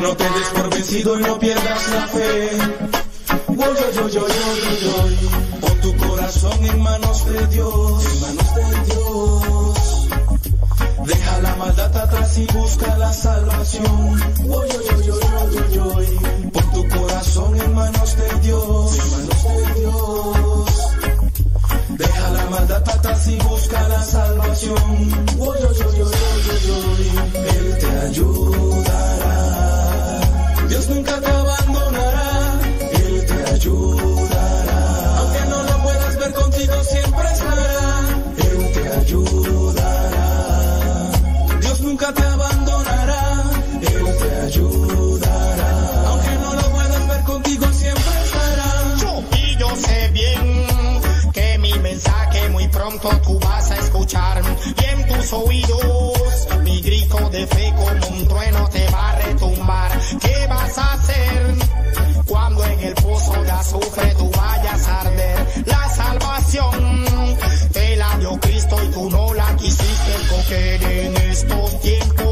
No te des por vencido y no pierdas la fe. Yo, yo, yo, Pon tu corazón en manos de Dios, en manos de Dios. Deja la maldad atrás y busca la salvación. Pon tu corazón en manos de Dios, en manos de Dios. Maldad atrás y busca la salvación. Yo, yo, yo, Él te ayudará. Dios nunca te abandonará. Tú vas a escuchar. Y en tus oídos mi grito de fe como un trueno te va a retumbar. ¿Qué vas a hacer cuando en el pozo de azufre tú vayas a arder? La salvación te la dio Cristo y tú no la quisiste coger en estos tiempos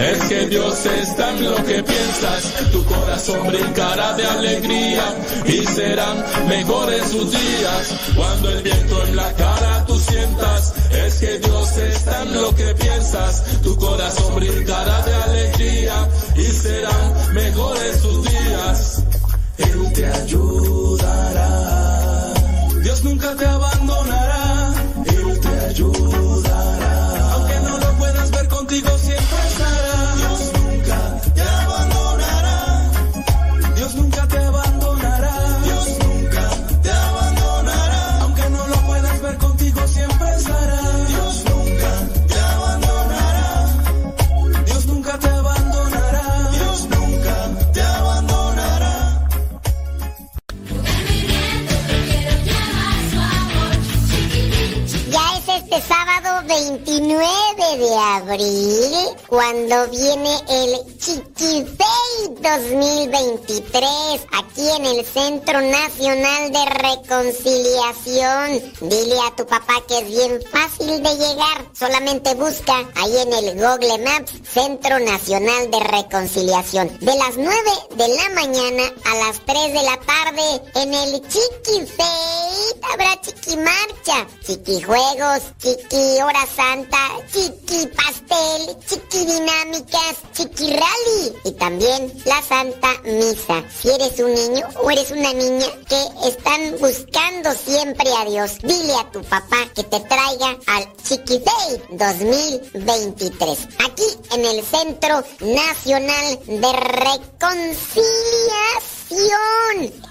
es que Dios está en lo que piensas. Tu corazón brincará de alegría y serán mejores sus días. Cuando el viento en la cara tú sientas, es que Dios está en lo que piensas. Tu corazón brincará de alegría y serán mejores sus días. Él te ayudará. Dios nunca te abandonará. 29 de abril cuando viene el Chiquifey 2023 aquí en el Centro Nacional de Reconciliación. Dile a tu papá que es bien fácil de llegar. Solamente busca ahí en el Google Maps Centro Nacional de Reconciliación. De las 9 de la mañana a las 3 de la tarde en el Chiquifey habrá chiquimarcha, chiquijuegos, chiqui hora santa, chiqui pastel, chiqui dinámicas, chiqui rally y también la santa misa. Si eres un niño o eres una niña que están buscando siempre a Dios, dile a tu papá que te traiga al Chiqui Day 2023. Aquí en el Centro Nacional de Reconciliación.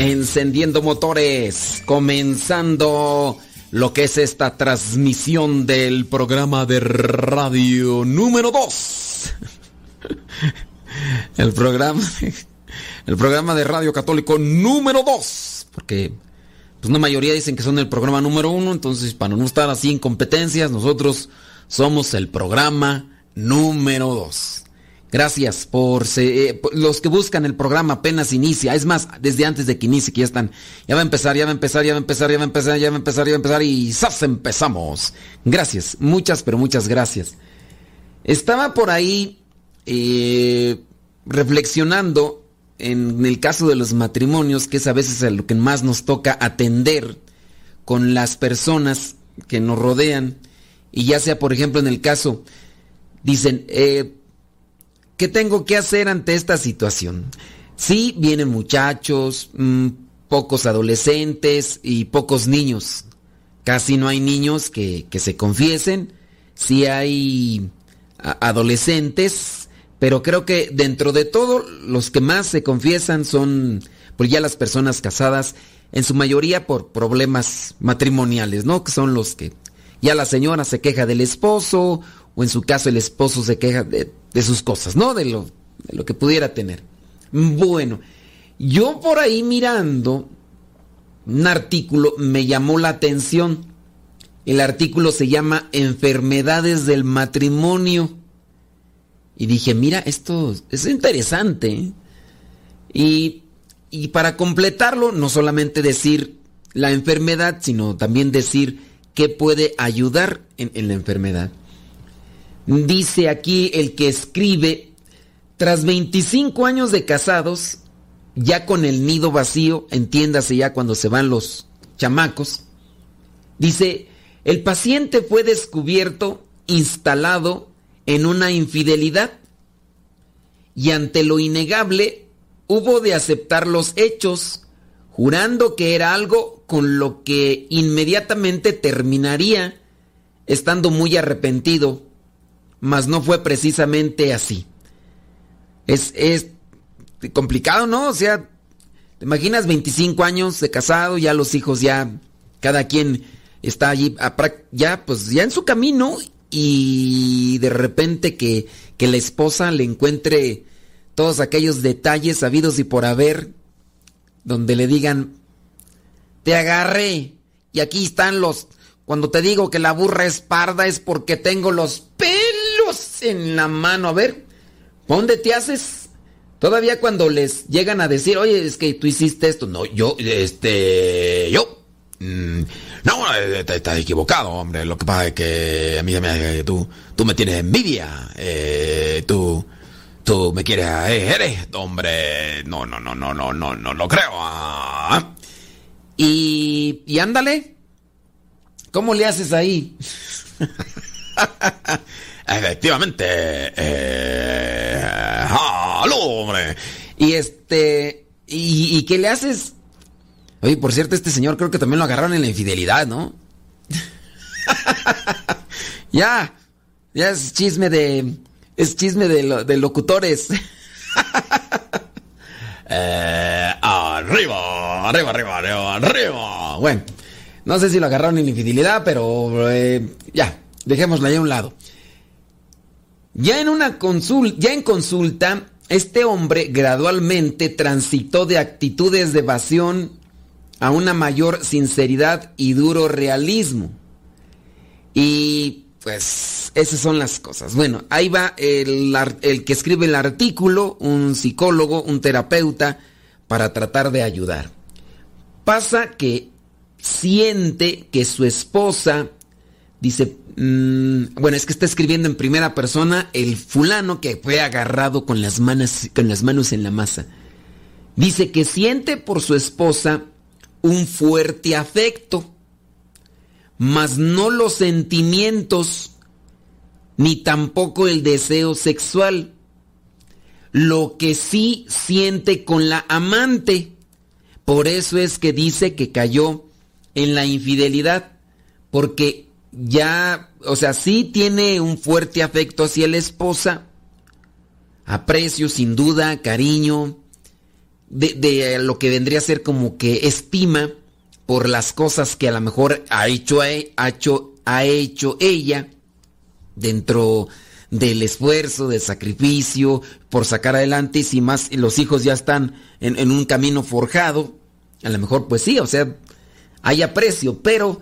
Encendiendo motores, comenzando lo que es esta transmisión del programa de radio número 2. El programa, el programa de radio católico número 2. Porque pues una mayoría dicen que son el programa número 1, entonces para no estar así en competencias, nosotros somos el programa número 2. Gracias por, se- eh, los que buscan el programa apenas inicia. Es más, desde antes de que inicie, que ya están. Ya va a empezar, ya va a empezar, ya va a empezar, ya va a empezar, ya va a empezar, ya va a empezar y ¡zas! empezamos. Gracias, muchas, pero muchas gracias. Estaba por ahí eh, reflexionando en el caso de los matrimonios, que es a veces lo que más nos toca atender con las personas que nos rodean. Y ya sea, por ejemplo, en el caso, dicen, eh, ¿qué tengo que hacer ante esta situación? Sí, vienen muchachos, mm, pocos adolescentes y pocos niños. Casi no hay niños que, que se confiesen. Sí hay adolescentes, pero creo que dentro de todo los que más se confiesan son pues ya las personas casadas, en su mayoría por problemas matrimoniales, ¿no? Que son los que ya la señora se queja del esposo o en su caso el esposo se queja de, sus cosas, ¿no? De lo, de lo que pudiera tener. Bueno, yo por ahí mirando un artículo me llamó la atención. El artículo se llama Enfermedades del matrimonio. Y dije, mira, esto es interesante. ¿eh? Y, y para completarlo, no solamente decir la enfermedad, sino también decir qué puede ayudar en, la enfermedad. Dice aquí el que escribe, tras 25 años de casados, ya con el nido vacío, entiéndase ya cuando se van los chamacos, dice, el paciente fue descubierto instalado en una infidelidad y ante lo innegable hubo de aceptar los hechos, jurando que era algo con lo que inmediatamente terminaría, estando muy arrepentido, mas no fue precisamente así. Es, es complicado, ¿no? O sea, te imaginas 25 años de casado, ya los hijos ya, cada quien está allí, ya pues ya en su camino y de repente que, que la esposa le encuentre todos aquellos detalles sabidos y por haber, donde le digan, te agarré y aquí están los, cuando te digo que la burra es parda es porque tengo los pelos en la mano, a ver, ¿dónde te haces? Todavía cuando les llegan a decir, oye, es que tú hiciste esto. No, yo, este, yo. Mm, no, eh, estás equivocado, hombre. Lo que pasa es que a mí me, tú, tú me tienes envidia. Eh, tú, tú me quieres, eh, eres, hombre. No, no, no, no, no, no, no lo creo. Ah. Y, y ándale. ¿Cómo le haces ahí? Efectivamente. Eh, ¡Aló, hombre! Y este. ¿Y, qué le haces? Oye, por cierto, este señor creo que también lo agarraron en la infidelidad, ¿no? ya. Ya es chisme de. Es chisme de, locutores. Eh, arriba, arriba, arriba, arriba, arriba. Bueno, no sé si lo agarraron en la infidelidad, pero eh, ya, dejémoslo ahí a un lado. Ya en una consulta, ya en consulta, este hombre gradualmente transitó de actitudes de evasión a una mayor sinceridad y duro realismo. Y pues esas son las cosas. Bueno, ahí va el, el, que escribe el artículo, un psicólogo, un terapeuta, para tratar de ayudar. Pasa que siente que su esposa Dice, mm, bueno, es que está escribiendo en primera persona el fulano que fue agarrado con las, manos, con las manos en la masa. Dice que siente por su esposa un fuerte afecto, mas no los sentimientos, ni tampoco el deseo sexual. Lo que sí siente con la amante. Por eso es que dice que cayó en la infidelidad, porque ya, o sea, sí tiene un fuerte afecto hacia la esposa, aprecio sin duda, cariño, de, lo que vendría a ser como que estima por las cosas que a lo mejor ha hecho, ha hecho, ha hecho ella dentro del esfuerzo, del sacrificio, por sacar adelante, y si más los hijos ya están en, en un camino forjado, a lo mejor pues sí, o sea, hay aprecio, pero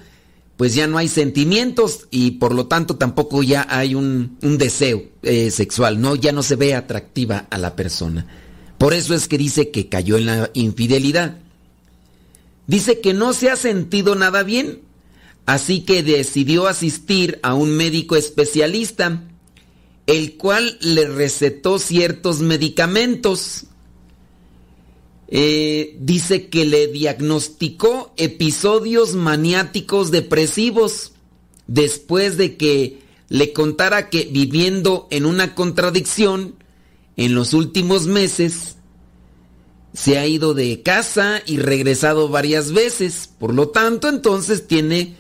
pues ya no hay sentimientos y por lo tanto tampoco ya hay un, deseo eh, sexual, ¿no? Ya no se ve atractiva a la persona. Por eso es que dice que cayó en la infidelidad. Dice que no se ha sentido nada bien, así que decidió asistir a un médico especialista, el cual le recetó ciertos medicamentos eh, dice que le diagnosticó episodios maniáticos depresivos después de que le contara que viviendo en una contradicción, en los últimos meses se ha ido de casa y regresado varias veces. Por lo tanto, entonces tiene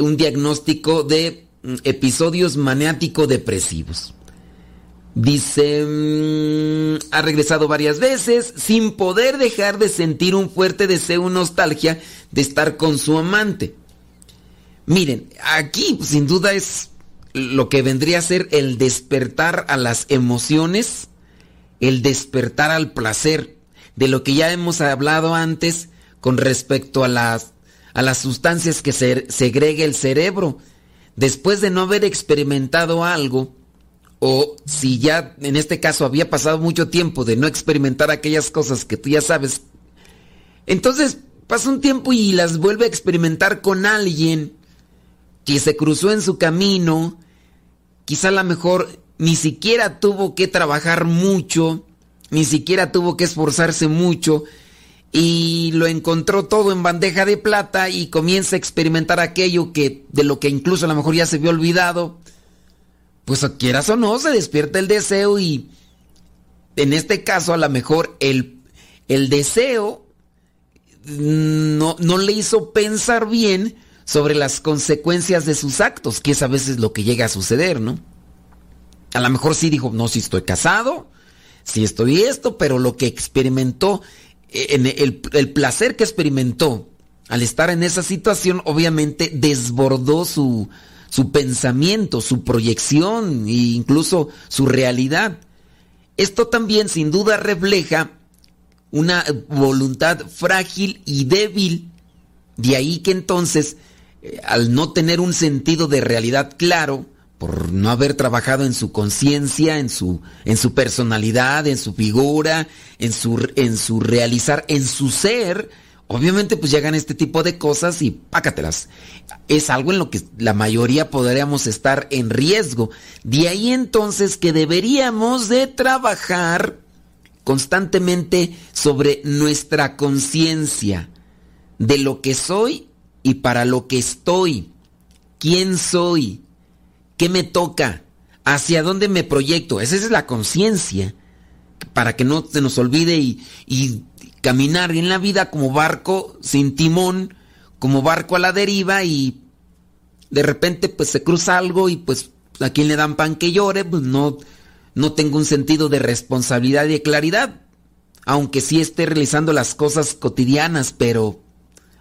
un diagnóstico de mm, episodios maniático-depresivos. Dice, mm, ha regresado varias veces sin poder dejar de sentir un fuerte deseo, nostalgia de estar con su amante. Miren, aquí sin duda es lo que vendría a ser el despertar a las emociones, el despertar al placer, de lo que ya hemos hablado antes con respecto a las, a las sustancias que se segrega el cerebro. Después de no haber experimentado algo, o si ya en este caso había pasado mucho tiempo de no experimentar aquellas cosas que tú ya sabes, entonces pasa un tiempo y las vuelve a experimentar con alguien que se cruzó en su camino, quizá a lo mejor ni siquiera tuvo que trabajar mucho, ni siquiera tuvo que esforzarse mucho y lo encontró todo en bandeja de plata y comienza a experimentar aquello que de lo que incluso a lo mejor ya se había olvidado pues quieras o no, se despierta el deseo y en este caso a lo mejor el, el deseo no, no le hizo pensar bien sobre las consecuencias de sus actos, que es a veces lo que llega a suceder, ¿no? A lo mejor sí dijo, no, si estoy casado, si estoy esto, pero lo que experimentó, en el, el placer que experimentó al estar en esa situación, obviamente desbordó su, su pensamiento, su proyección e incluso su realidad. Esto también sin duda refleja una voluntad frágil y débil. De ahí que entonces, eh, al no tener un sentido de realidad claro, por no haber trabajado en su conciencia, en su, en su personalidad, en su figura, en su, en su realizar, en su ser, obviamente pues llegan este tipo de cosas y pácatelas. Es algo en lo que la mayoría podríamos estar en riesgo. De ahí entonces que deberíamos de trabajar constantemente sobre nuestra conciencia de lo que soy y para lo que estoy. ¿Quién soy? ¿Qué me toca? ¿Hacia dónde me proyecto? Esa es la conciencia. Para que no se nos olvide y, y caminar en la vida como barco sin timón, como barco a la deriva y de repente pues se cruza algo y pues a quien le dan pan que llore, pues no, no tengo un sentido de responsabilidad y de claridad, aunque sí esté realizando las cosas cotidianas, pero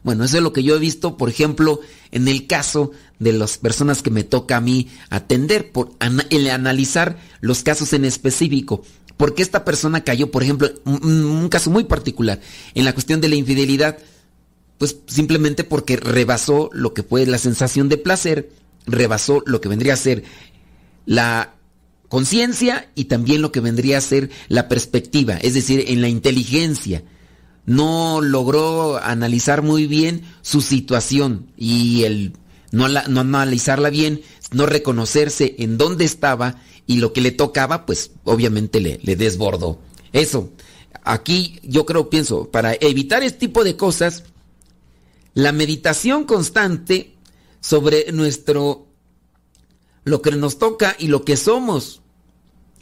bueno, eso es lo que yo he visto, por ejemplo, en el caso de las personas que me toca a mí atender, por analizar los casos en específico porque esta persona cayó, por ejemplo, un, un caso muy particular, en la cuestión de la infidelidad, pues simplemente porque rebasó lo que fue la sensación de placer, rebasó lo que vendría a ser la conciencia y también lo que vendría a ser la perspectiva, es decir, en la inteligencia. No logró analizar muy bien su situación y el no, analizarla bien, no reconocerse en dónde estaba y lo que le tocaba, pues obviamente le, le desbordó. Eso, aquí yo creo, pienso, para evitar este tipo de cosas, la meditación constante sobre nuestro, lo que nos toca y lo que somos.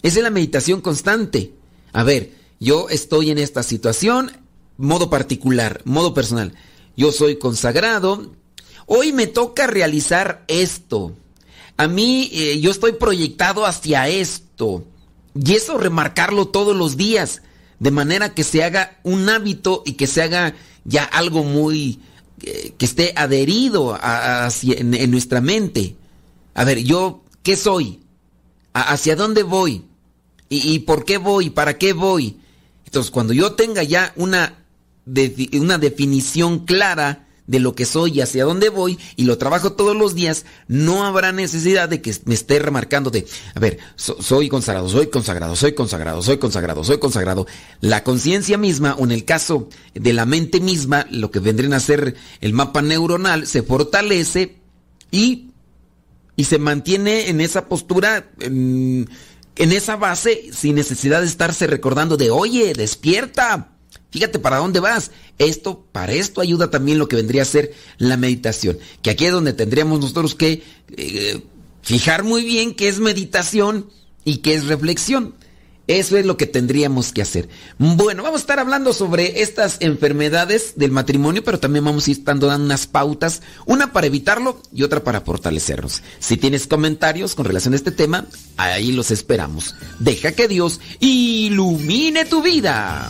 Esa es la meditación constante. A ver, yo estoy en esta situación, modo particular, modo personal. Yo soy consagrado. Hoy me toca realizar esto. A mí, eh, yo estoy proyectado hacia esto. Y eso remarcarlo todos los días, de manera que se haga un hábito y que se haga ya algo muy, eh, que esté adherido en, nuestra mente. A ver, yo, ¿qué soy? ¿Hacia dónde voy? ¿Y, ¿Y, por qué voy? ¿Para qué voy? Entonces, cuando yo tenga ya una, una definición clara, de lo que soy y hacia dónde voy y lo trabajo todos los días, no habrá necesidad de que me esté remarcando de, a ver, soy consagrado, soy consagrado, soy consagrado, soy consagrado, soy consagrado. La conciencia misma, o en el caso de la mente misma, lo que vendrían a ser el mapa neuronal, se fortalece y, y se mantiene en esa postura, en, en esa base, sin necesidad de estarse recordando de, oye, despierta Fíjate para dónde vas. Esto, para esto ayuda también lo que vendría a ser la meditación. Que aquí es donde tendríamos nosotros que eh, fijar muy bien qué es meditación y qué es reflexión. Eso es lo que tendríamos que hacer. Bueno, vamos a estar hablando sobre estas enfermedades del matrimonio, pero también vamos a ir dando unas pautas, una para evitarlo y otra para fortalecernos. Si tienes comentarios con relación a este tema, ahí los esperamos. Deja que Dios ilumine tu vida.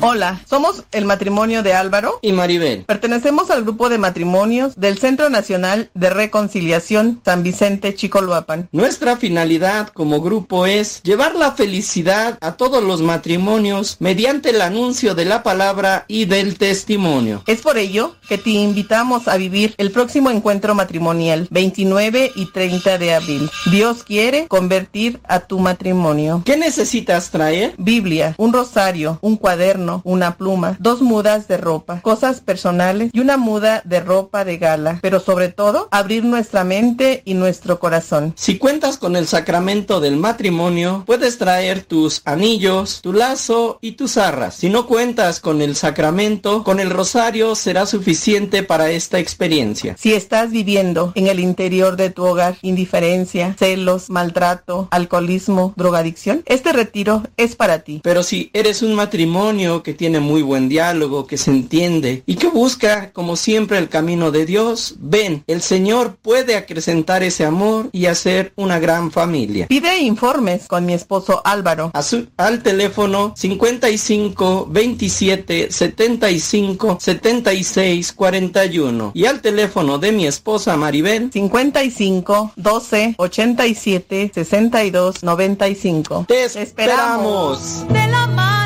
Hola, somos el matrimonio de Álvaro y Maribel. Pertenecemos al grupo de matrimonios del Centro Nacional de Reconciliación San Vicente Chicoloapan. Nuestra finalidad como grupo es llevar la felicidad a todos los matrimonios mediante el anuncio de la palabra y del testimonio. Es por ello que te invitamos a vivir el próximo encuentro matrimonial 29 y 30 de abril. Dios quiere convertir a tu matrimonio. ¿Qué necesitas traer? Biblia, un rosario, un cuaderno una pluma, dos mudas de ropa, cosas personales y una muda de ropa de gala. Pero sobre todo, abrir nuestra mente y nuestro corazón. Si cuentas con el sacramento del matrimonio, puedes traer tus anillos, tu lazo y tus arras. Si no cuentas con el sacramento, con el rosario será suficiente para esta experiencia. Si estás viviendo en el interior de tu hogar indiferencia, celos, maltrato, alcoholismo, drogadicción, este retiro es para ti. Pero si eres un matrimonio que tiene muy buen diálogo, que se entiende y que busca, como siempre, el camino de Dios, ven, el Señor puede acrecentar ese amor y hacer una gran familia. Pide informes con mi esposo Álvaro. al teléfono 55 27 75 76 41 y al teléfono de mi esposa Maribel 55 12 87 62 95. Te esperamos. De la mano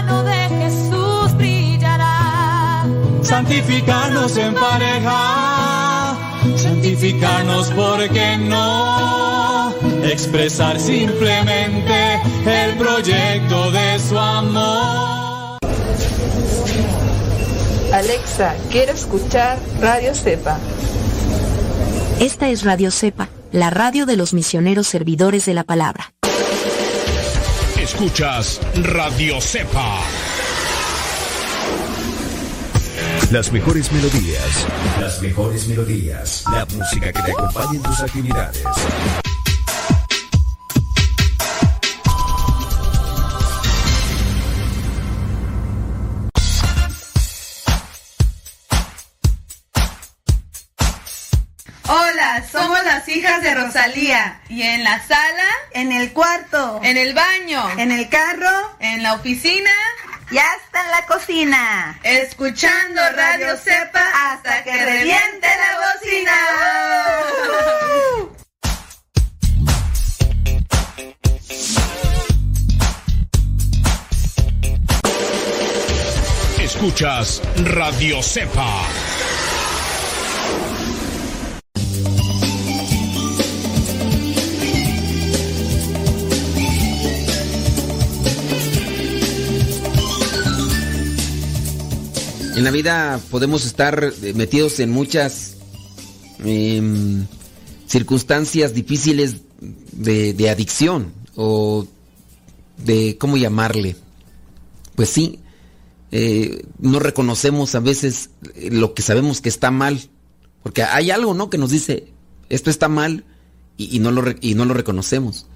santificarnos en pareja, santificarnos porque no, expresar simplemente el proyecto de su amor. Alexa, quiero escuchar Radio Cepa. Esta es Radio Cepa, la radio de los misioneros servidores de la palabra. Escuchas Radio Cepa. Las mejores melodías. Las mejores melodías. La música que te acompañe en tus actividades. Hola, somos las hijas de Rosalía. ¿Y en la sala? En el cuarto. ¿En el baño? ¿En el carro? ¿En la oficina? Ya está en la cocina. Escuchando Radio Cepa hasta que reviente la bocina. Escuchas Radio Cepa. En la vida podemos estar eh, metidos en muchas em, circunstancias difíciles de, adicción o de, ¿cómo llamarle? Pues sí, eh, no reconocemos a veces lo que sabemos que está mal, porque hay algo, ¿no? Que nos dice, esto está mal y, no, lo, y no lo reconocemos.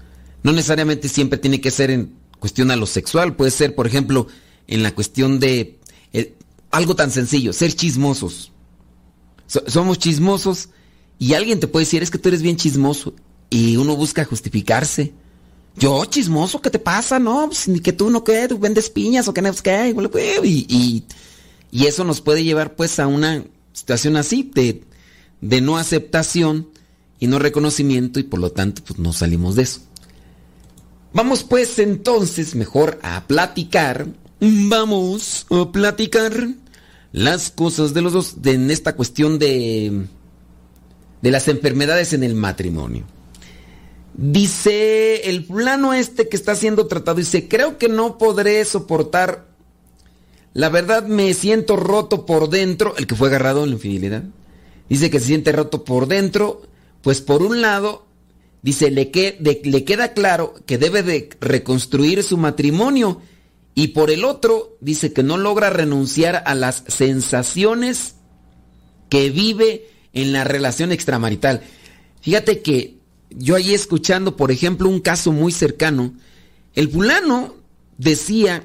No necesariamente siempre tiene que ser en cuestión a lo sexual, puede ser, por ejemplo, en la cuestión de eh, algo tan sencillo, ser chismosos. somos chismosos y alguien te puede decir, es que tú eres bien chismoso. Y uno busca justificarse. Yo, chismoso, ¿qué te pasa? No, pues, ni que tú no qué, tú vendes piñas o que no, qué. Y, y, eso nos puede llevar pues a una situación así de, de no aceptación y no reconocimiento y por lo tanto pues no salimos de eso. Vamos pues entonces mejor a platicar Vamos a platicar las cosas de los dos en esta cuestión de, de las enfermedades en el matrimonio. Dice el plano este que está siendo tratado, dice, creo que no podré soportar, la verdad me siento roto por dentro, el que fue agarrado en la infidelidad, dice que se siente roto por dentro, pues por un lado dice, le, que, le queda claro que debe de reconstruir su matrimonio y por el otro dice que no logra renunciar a las sensaciones que vive en la relación extramarital. Fíjate que yo ahí escuchando, por ejemplo, un caso muy cercano, el fulano decía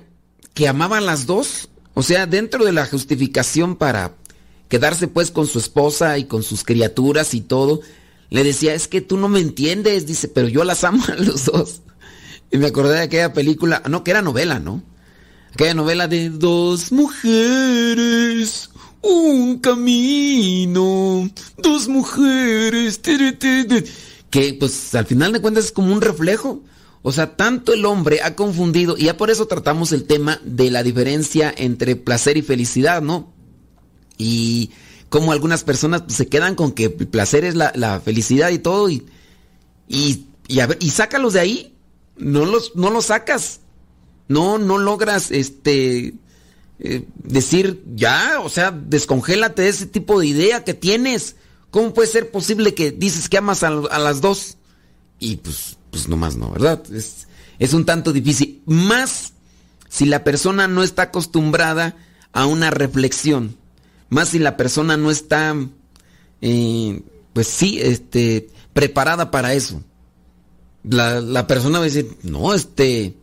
que amaba a las dos, o sea, dentro de la justificación para quedarse pues con su esposa y con sus criaturas y todo, le decía, es que tú no me entiendes, dice, pero yo las amo a los dos. Y me acordé de aquella película, no, que era novela, ¿no? Aquella novela de dos mujeres, un camino, dos mujeres, que pues al final de cuentas es como un reflejo. O sea, tanto el hombre ha confundido, y ya por eso tratamos el tema de la diferencia entre placer y felicidad, ¿no? Y como algunas personas pues, se quedan con que el placer es la, felicidad y todo, y, y, y, y sácalos de ahí, no los, no los sacas, no, no logras este eh, decir ya, o sea, descongélate de ese tipo de idea que tienes. ¿Cómo puede ser posible que dices que amas a, las dos? Y pues, pues nomás no, ¿verdad? Es, es un tanto difícil. Más si la persona no está acostumbrada a una reflexión más si la persona no está, eh, pues sí, este, preparada para eso. La, persona va a decir, no, este,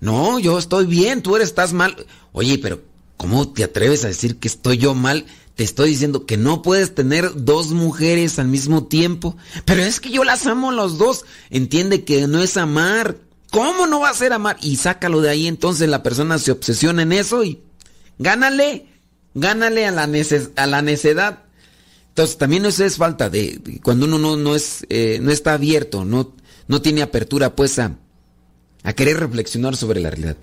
no, yo estoy bien, tú eres, estás mal. Oye, pero ¿cómo te atreves a decir que estoy yo mal? Te estoy diciendo que no puedes tener dos mujeres al mismo tiempo. Pero es que yo las amo los dos. Entiende que no es amar. ¿Cómo no va a ser amar? Y sácalo de ahí, entonces la persona se obsesiona en eso y gánale. Gánale a la, la necedad. Entonces, también eso es falta de, cuando uno no, no es, eh, no está abierto, no, no tiene apertura pues a, a querer reflexionar sobre la realidad.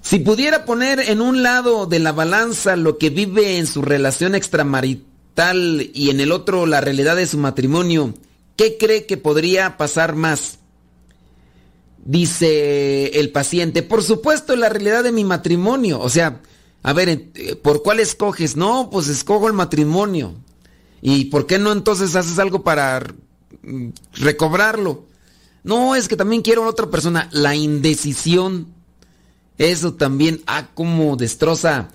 Si pudiera poner en un lado de la balanza lo que vive en su relación extramarital y en el otro la realidad de su matrimonio, ¿qué cree que podría pasar más? Dice el paciente, por supuesto la realidad de mi matrimonio, o sea, a ver, eh, ¿por cuál escoges? No, pues escojo el matrimonio. ¿Y por qué no entonces haces algo para mm, recobrarlo? No, es que también quiero a otra persona. La indecisión. Eso también, ah, como destroza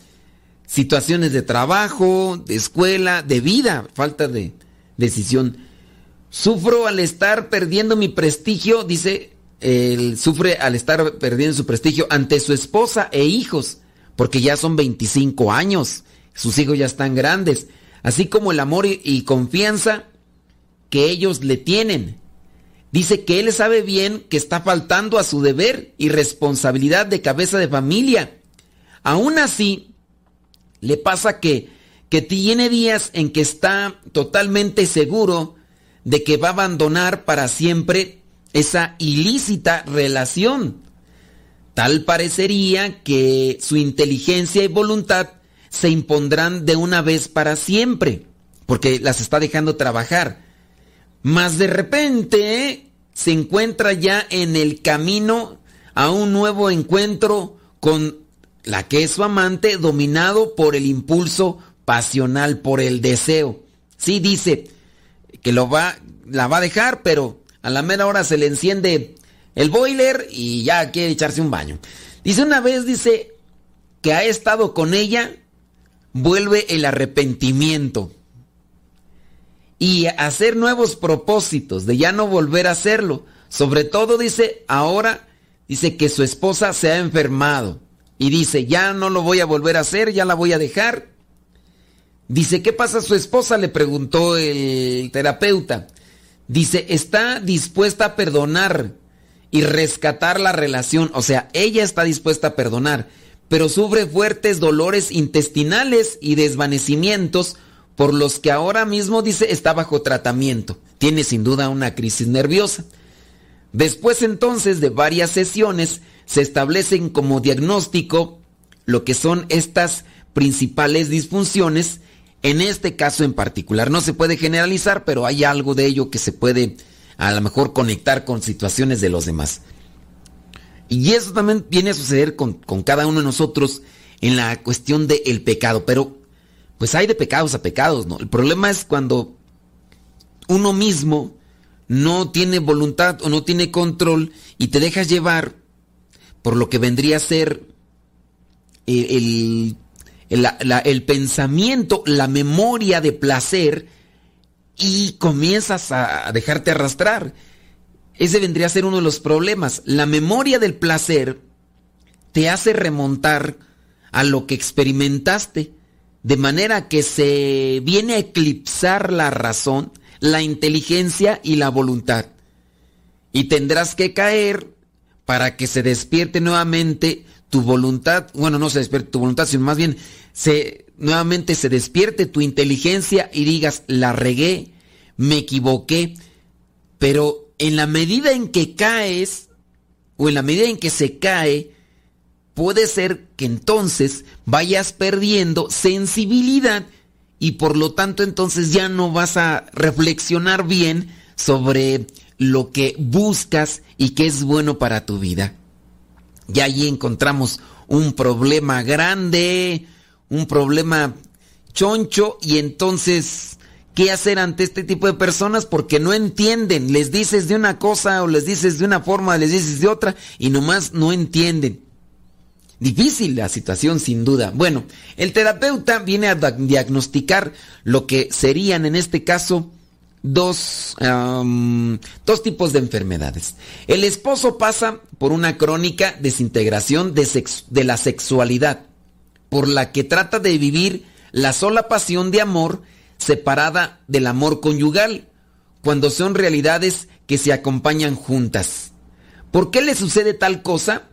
situaciones de trabajo, de escuela, de vida. Falta de decisión. Sufro al estar perdiendo mi prestigio, dice, él sufre al estar perdiendo su prestigio ante su esposa e hijos porque ya son 25 años, sus hijos ya están grandes, así como el amor y confianza que ellos le tienen. Dice que él sabe bien que está faltando a su deber y responsabilidad de cabeza de familia. Aún así, le pasa que, que tiene días en que está totalmente seguro de que va a abandonar para siempre esa ilícita relación. Tal parecería que su inteligencia y voluntad se impondrán de una vez para siempre, porque las está dejando trabajar. Mas de repente se encuentra ya en el camino a un nuevo encuentro con la que es su amante dominado por el impulso pasional, por el deseo. Sí dice que lo va, la va a dejar, pero a la mera hora se le enciende el boiler y ya quiere echarse un baño. Dice una vez, dice, que ha estado con ella, vuelve el arrepentimiento. Y hacer nuevos propósitos de ya no volver a hacerlo. Sobre todo dice, ahora dice que su esposa se ha enfermado. Y dice, ya no lo voy a volver a hacer, ya la voy a dejar. Dice, ¿qué pasa su esposa? Le preguntó el terapeuta. Dice, está dispuesta a perdonar y rescatar la relación. O sea, ella está dispuesta a perdonar, pero sufre fuertes dolores intestinales y desvanecimientos por los que ahora mismo dice está bajo tratamiento. Tiene sin duda una crisis nerviosa. Después entonces de varias sesiones se establecen como diagnóstico lo que son estas principales disfunciones, en este caso en particular. No se puede generalizar, pero hay algo de ello que se puede a lo mejor conectar con situaciones de los demás. Y eso también viene a suceder con, cada uno de nosotros en la cuestión del pecado. Pero, pues hay de pecados a pecados, ¿no? El problema es cuando uno mismo no tiene voluntad o no tiene control y te dejas llevar por lo que vendría a ser el, el, pensamiento, la memoria de placer y comienzas a dejarte arrastrar. Ese vendría a ser uno de los problemas. La memoria del placer te hace remontar a lo que experimentaste, de manera que se viene a eclipsar la razón, la inteligencia y la voluntad. Y tendrás que caer para que se despierte nuevamente tu voluntad, bueno, no se despierte tu voluntad, sino más bien se nuevamente se despierte tu inteligencia y digas, la regué, me equivoqué, pero en la medida en que caes o en la medida en que se cae, puede ser que entonces vayas perdiendo sensibilidad y por lo tanto entonces ya no vas a reflexionar bien sobre lo que buscas y que es bueno para tu vida. Y ahí encontramos un problema grande, un problema choncho y entonces, ¿qué hacer ante este tipo de personas? Porque no entienden, les dices de una cosa o les dices de una forma, les dices de otra y nomás no entienden. Difícil la situación sin duda. Bueno, el terapeuta viene a diagnosticar lo que serían en este caso dos, dos tipos de enfermedades. El esposo pasa por una crónica desintegración de, de la sexualidad, por la que trata de vivir la sola pasión de amor separada del amor conyugal, cuando son realidades que se acompañan juntas. ¿Por qué le sucede tal cosa?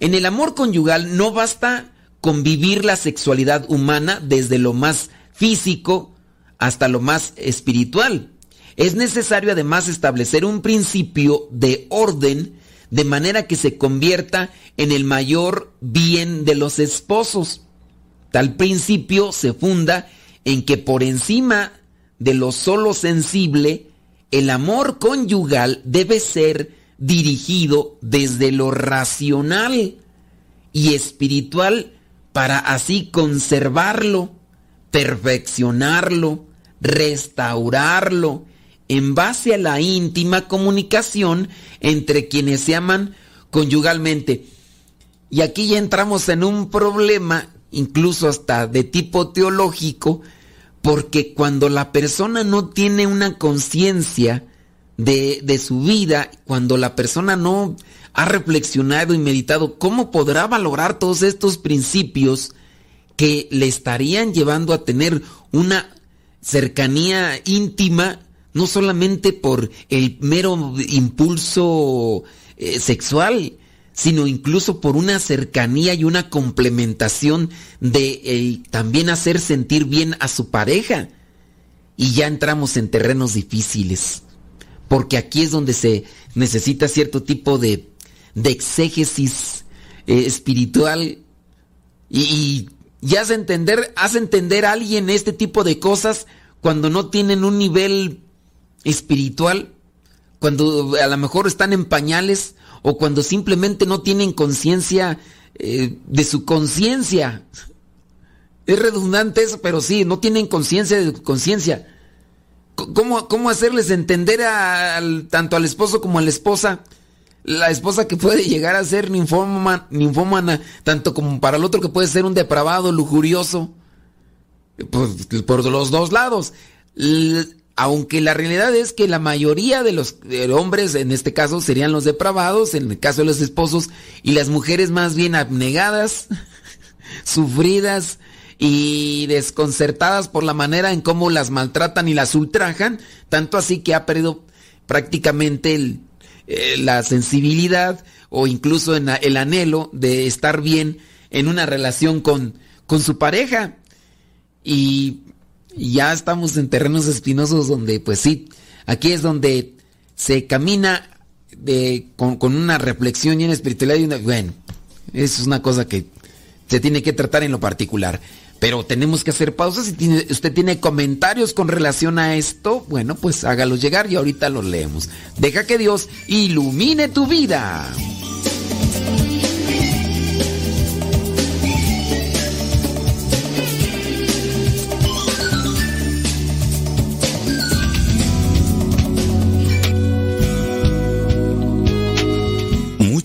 En el amor conyugal no basta con vivir la sexualidad humana desde lo más físico hasta lo más espiritual. Es necesario además establecer un principio de orden de manera que se convierta en el mayor bien de los esposos. Tal principio se funda en que por encima de lo solo sensible, el amor conyugal debe ser dirigido desde lo racional y espiritual para así conservarlo, perfeccionarlo, restaurarlo en base a la íntima comunicación entre quienes se aman conyugalmente. Y aquí ya entramos en un problema, incluso hasta de tipo teológico, porque cuando la persona no tiene una conciencia de, su vida, cuando la persona no ha reflexionado y meditado, ¿cómo podrá valorar todos estos principios que le estarían llevando a tener una cercanía íntima, no solamente por el mero impulso eh, sexual, sino incluso por una cercanía y una complementación de también hacer sentir bien a su pareja. Y ya entramos en terrenos difíciles porque aquí es donde se necesita cierto tipo de, exégesis eh, espiritual y, y, hace entender, hace entender a alguien este tipo de cosas cuando no tienen un nivel espiritual, cuando a lo mejor están en pañales o cuando simplemente no tienen conciencia eh, de su conciencia. Es redundante eso, pero sí, no tienen conciencia de conciencia. ¿Cómo, hacerles entender al, tanto al esposo como a la esposa? La esposa que puede llegar a ser ninfómana, tanto como para el otro que puede ser un depravado, lujurioso. Pues, por los dos lados. aunque la realidad es que la mayoría de los hombres, en este caso, serían los depravados, en el caso de los esposos, y las mujeres más bien abnegadas, sufridas, y desconcertadas por la manera en cómo las maltratan y las ultrajan, tanto así que ha perdido prácticamente eh, la sensibilidad o incluso el anhelo de estar bien en una relación con, con su pareja. Y ya estamos en terrenos espinosos donde, pues sí, aquí es donde se camina de, con, con, una reflexión y una espiritualidad y una, bueno, es una cosa que se tiene que tratar en lo particular. Pero tenemos que hacer pausas. Si tiene, usted tiene comentarios con relación a esto, bueno, pues hágalos llegar y ahorita los leemos. Deja que Dios ilumine tu vida.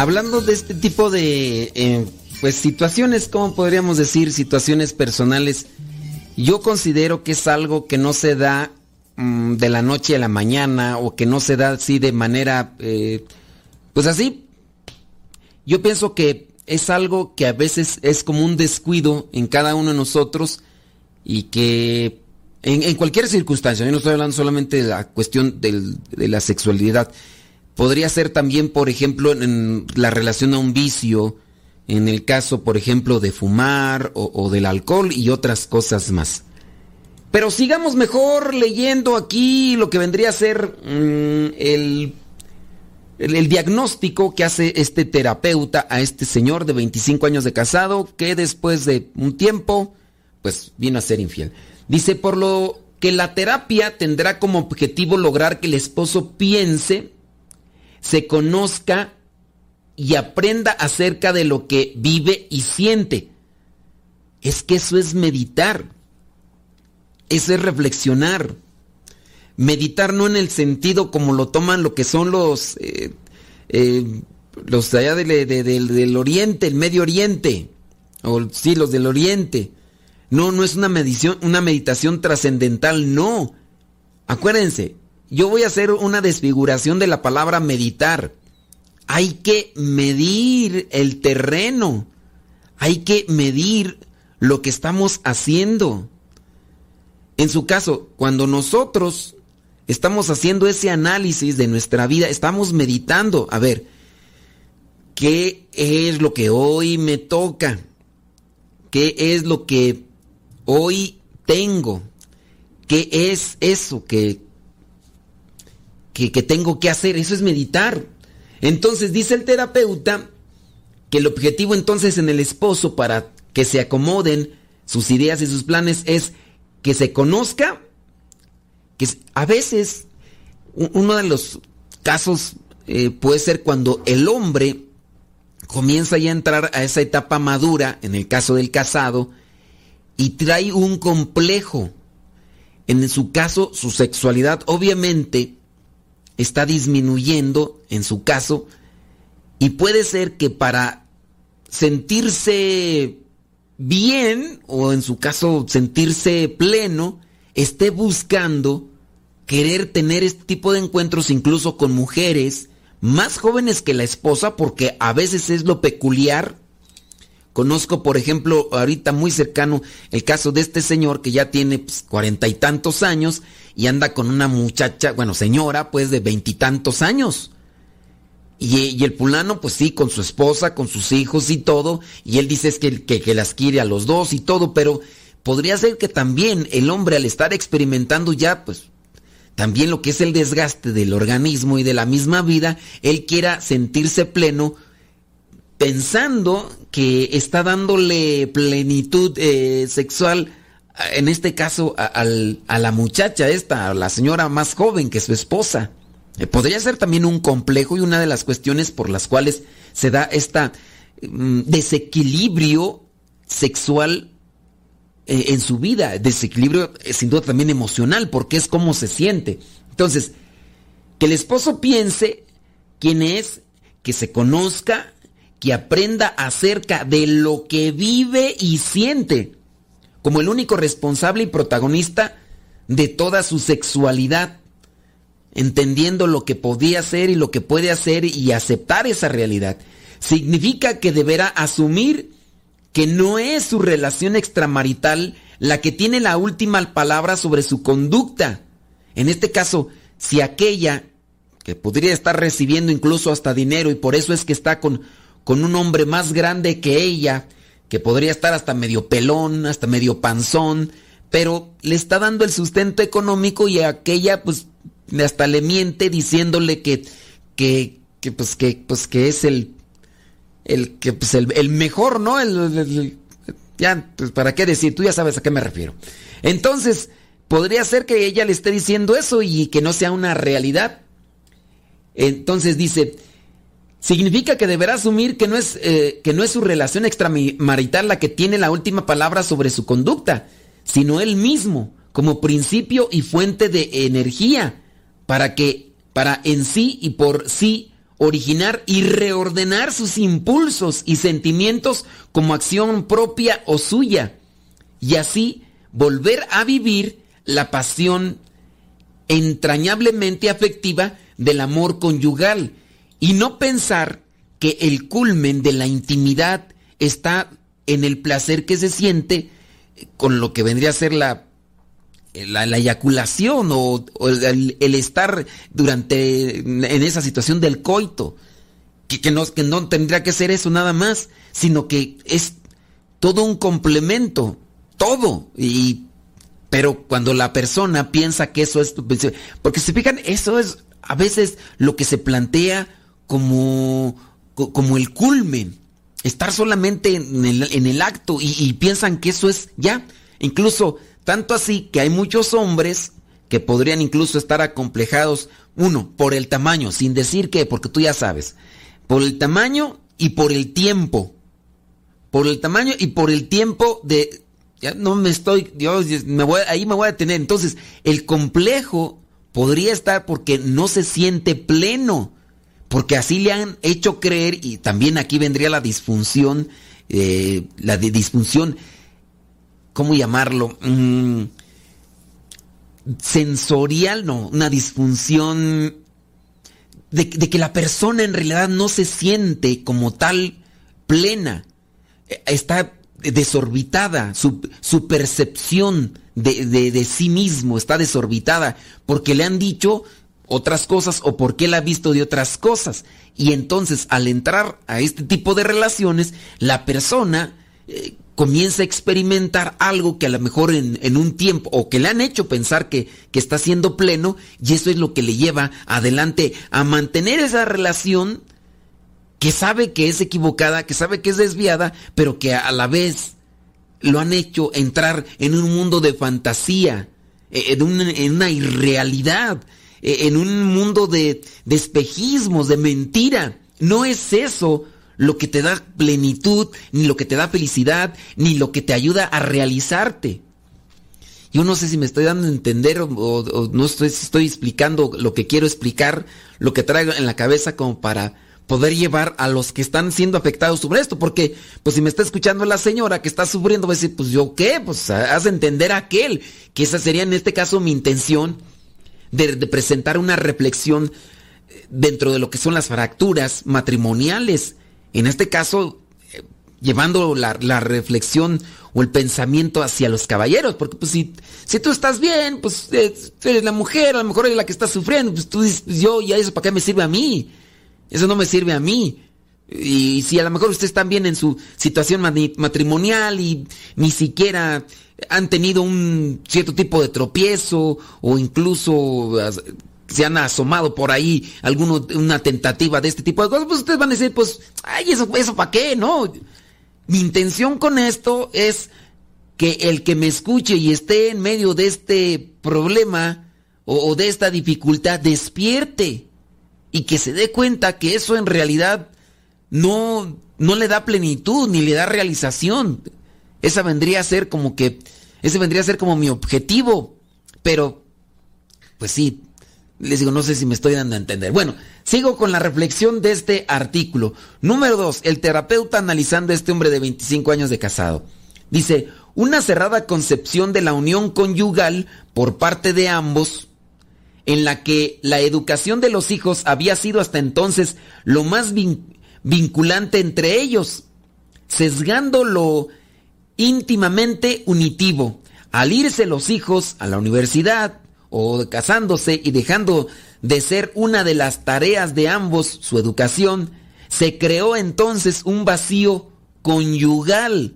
Hablando de este tipo de eh, pues situaciones, ¿cómo podríamos decir? Situaciones personales. Yo considero que es algo que no se da mm, de la noche a la mañana o que no se da así de manera, eh, pues así. Yo pienso que es algo que a veces es como un descuido en cada uno de nosotros y que en, en cualquier circunstancia, yo no estoy hablando solamente de la cuestión del- de la sexualidad, podría ser también, por ejemplo, en la relación a un vicio, en el caso, por ejemplo, de fumar o, del alcohol y otras cosas más. Pero sigamos mejor leyendo aquí lo que vendría a ser mm, el, el, el diagnóstico que hace este terapeuta a este señor de 25 años de casado que después de un tiempo, pues vino a ser infiel. Dice, por lo que la terapia tendrá como objetivo lograr que el esposo piense, se conozca y aprenda acerca de lo que vive y siente. Es que eso es meditar. Eso es reflexionar. Meditar no en el sentido como lo toman lo que son los, eh, eh, los allá del, de- del- del oriente, el medio oriente, o sí, los del oriente. No, no es una medición, una meditación trascendental, no. Acuérdense, yo voy a hacer una desfiguración de la palabra meditar. Hay que medir el terreno. Hay que medir lo que estamos haciendo. En su caso, cuando nosotros estamos haciendo ese análisis de nuestra vida, estamos meditando, a ver, ¿qué es lo que hoy me toca? ¿Qué es lo que hoy tengo? ¿Qué es eso que, que, tengo que hacer? Eso es meditar. Entonces dice el terapeuta que el objetivo entonces en el esposo para que se acomoden sus ideas y sus planes es que se conozca, que a veces uno de los casos eh, puede ser cuando el hombre comienza ya a entrar a esa etapa madura, en el caso del casado, y trae un complejo. En su caso, su sexualidad obviamente está disminuyendo, en su caso, y puede ser que para sentirse bien, o en su caso sentirse pleno, esté buscando querer tener este tipo de encuentros incluso con mujeres más jóvenes que la esposa, porque a veces es lo peculiar, Conozco, por ejemplo, ahorita muy cercano el caso de este señor que ya tiene pues, cuarenta y tantos años y anda con una muchacha, bueno, señora, pues de veintitantos años. Y, el fulano, pues sí, con su esposa, con sus hijos y todo. Y él dice es que, que, que las quiere a los dos y todo, pero podría ser que también el hombre al estar experimentando ya, pues, también lo que es el desgaste del organismo y de la misma vida, él quiera sentirse pleno pensando que está dándole plenitud eh, sexual, en este caso a, a, la muchacha esta, a la señora más joven que su esposa. Eh, podría ser también un complejo y una de las cuestiones por las cuales se da este desequilibrio sexual eh, en su vida, desequilibrio eh, sin duda también emocional, porque es cómo se siente. Entonces, que el esposo piense quién es, que se conozca, que aprenda acerca de lo que vive y siente, como el único responsable y protagonista de toda su sexualidad, entendiendo lo que podía hacer y lo que puede hacer y aceptar esa realidad. Significa que deberá asumir que no es su relación extramarital la que tiene la última palabra sobre su conducta. En este caso, si aquella que podría estar recibiendo incluso hasta dinero y por eso es que está con, con un hombre más grande que ella, que podría estar hasta medio pelón, hasta medio panzón, pero le está dando el sustento económico y aquella pues hasta le miente diciéndole que, que, que pues que pues que es el el que pues el, mejor, ¿no? El, ya, pues para qué decir, tú ya sabes a qué me refiero. Entonces, podría ser que ella le esté diciendo eso y que no sea una realidad. Entonces dice, significa que deberá asumir que no es, eh, que no es su relación extramarital la que tiene la última palabra sobre su conducta, sino él mismo, como principio y fuente de energía, para que, para en sí y por sí originar y reordenar sus impulsos y sentimientos como acción propia o suya, y así volver a vivir la pasión entrañablemente afectiva del amor conyugal, y no pensar que el culmen de la intimidad está en el placer que se siente con lo que vendría a ser la la, eyaculación o, el, estar durante en esa situación del coito. Que, que, no, que no tendría que ser eso nada más, sino que es todo un complemento, todo. Y, pero cuando la persona piensa que eso es... Porque si fijan, eso es a veces lo que se plantea como, como el culmen. Estar solamente en el, en el acto y, piensan que eso es ya. Incluso tanto así que hay muchos hombres que podrían incluso estar acomplejados, uno, por el tamaño, sin decir que, porque tú ya sabes, por el tamaño y por el tiempo. Por el tamaño y por el tiempo de... Ya no me estoy... Dios, me voy, ahí me voy a detener. Entonces, el complejo podría estar porque no se siente pleno. Porque así le han hecho creer, y también aquí vendría la disfunción, eh, la disfunción ¿cómo llamarlo? Mm, sensorial, no, una disfunción de, que la persona en realidad no se siente como tal plena, e, está desorbitada, su, su percepción de, de, sí mismo está desorbitada porque le han dicho otras cosas o porque él ha visto de otras cosas. Y entonces al entrar a este tipo de relaciones, la persona eh, comienza a experimentar algo que a lo mejor en, un tiempo, o que le han hecho pensar que, que, está siendo pleno, y eso es lo que le lleva adelante a mantener esa relación que sabe que es equivocada, que sabe que es desviada, pero que a la vez lo han hecho entrar en un mundo de fantasía, eh, en una, en irrealidad, en un mundo de, de espejismos, de mentira. No es eso lo que te da plenitud, ni lo que te da felicidad, ni lo que te ayuda a realizarte. Yo no sé si me estoy dando a entender o, no estoy, estoy explicando lo que quiero explicar, lo que traigo en la cabeza como para poder llevar a los que están siendo afectados sobre esto, porque pues si me está escuchando la señora que está sufriendo, va a decir, pues yo qué, pues haz entender a aquel, que esa sería en este caso mi intención de, de presentar una reflexión dentro de lo que son las fracturas matrimoniales en este caso, llevando la, la, reflexión o el pensamiento hacia los caballeros, porque pues si, si tú estás bien, pues eh, eres la mujer, a lo mejor eres la que está sufriendo, pues tú dices, pues, yo, ¿y eso para qué me sirve a mí? Eso no me sirve a mí. Y si a lo mejor ustedes están bien en su situación matrimonial y ni siquiera han tenido un cierto tipo de tropiezo o incluso se han asomado por ahí alguno, una tentativa de este tipo de cosas, pues ustedes van a decir, pues, ay, eso, eso para qué, ¿no? Mi intención con esto es que el que me escuche y esté en medio de este problema o, o de esta dificultad despierte y que se dé cuenta que eso en realidad no, no le da plenitud ni le da realización. Esa vendría a ser como que, ese vendría a ser como mi objetivo. Pero, pues sí, les digo, no sé si me estoy dando a entender. Bueno, sigo con la reflexión de este artículo. Número dos, el terapeuta analizando a este hombre de 25 años de casado. Dice, una cerrada concepción de la unión conyugal por parte de ambos en la que la educación de los hijos había sido hasta entonces lo más vinculante entre ellos, sesgando lo íntimamente unitivo. Al irse los hijos a la universidad o casándose y dejando de ser una de las tareas de ambos su educación, se creó entonces un vacío conyugal.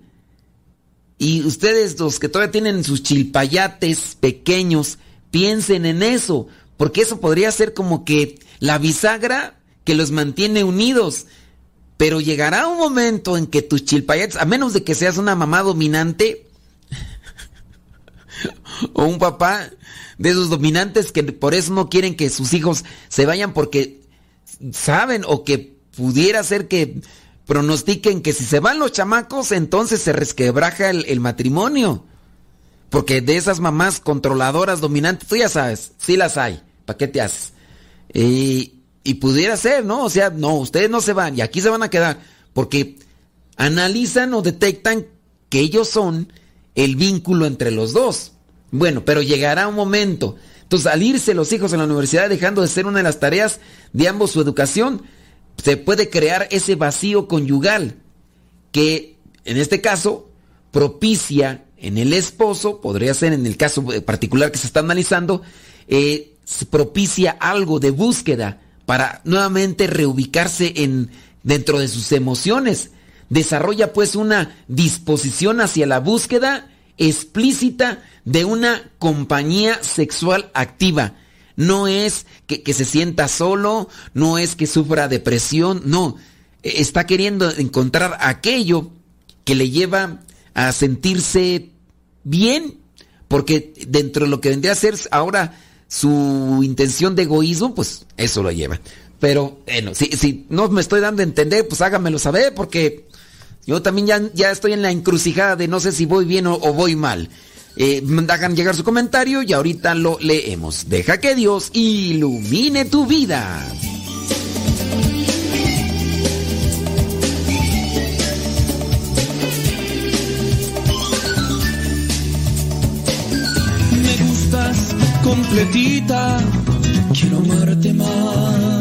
Y ustedes, los que todavía tienen sus chilpayates pequeños, piensen en eso, porque eso podría ser como que la bisagra que los mantiene unidos. Pero llegará un momento en que tus chilpayates, a menos de que seas una mamá dominante o un papá de esos dominantes que por eso no quieren que sus hijos se vayan porque saben o que pudiera ser que pronostiquen que si se van los chamacos entonces se resquebraja el, matrimonio. Porque de esas mamás controladoras, dominantes, tú ya sabes, sí las hay. ¿Para qué te haces? Y, y pudiera ser, ¿no? O sea, no, ustedes no se van y aquí se van a quedar. Porque analizan o detectan que ellos son el vínculo entre los dos. Bueno, pero llegará un momento. Entonces, al irse los hijos en la universidad dejando de ser una de las tareas de ambos su educación, se puede crear ese vacío conyugal que, en este caso, propicia en el esposo, podría ser en el caso particular que se está analizando, eh, propicia algo de búsqueda para nuevamente reubicarse en, dentro de sus emociones. Desarrolla pues una disposición hacia la búsqueda explícita de una compañía sexual activa. No es que, que se sienta solo, no es que sufra depresión, no. Está queriendo encontrar aquello que le lleva a sentirse bien, porque dentro de lo que vendría a ser ahora su intención de egoísmo, pues eso lo lleva. Pero bueno, si, si no me estoy dando a entender, pues háganmelo saber, porque yo también ya, ya estoy en la encrucijada de no sé si voy bien o, voy mal. Eh, llegar su comentario y ahorita lo leemos. Deja que Dios ilumine tu vida. Completita. Quiero amarte más.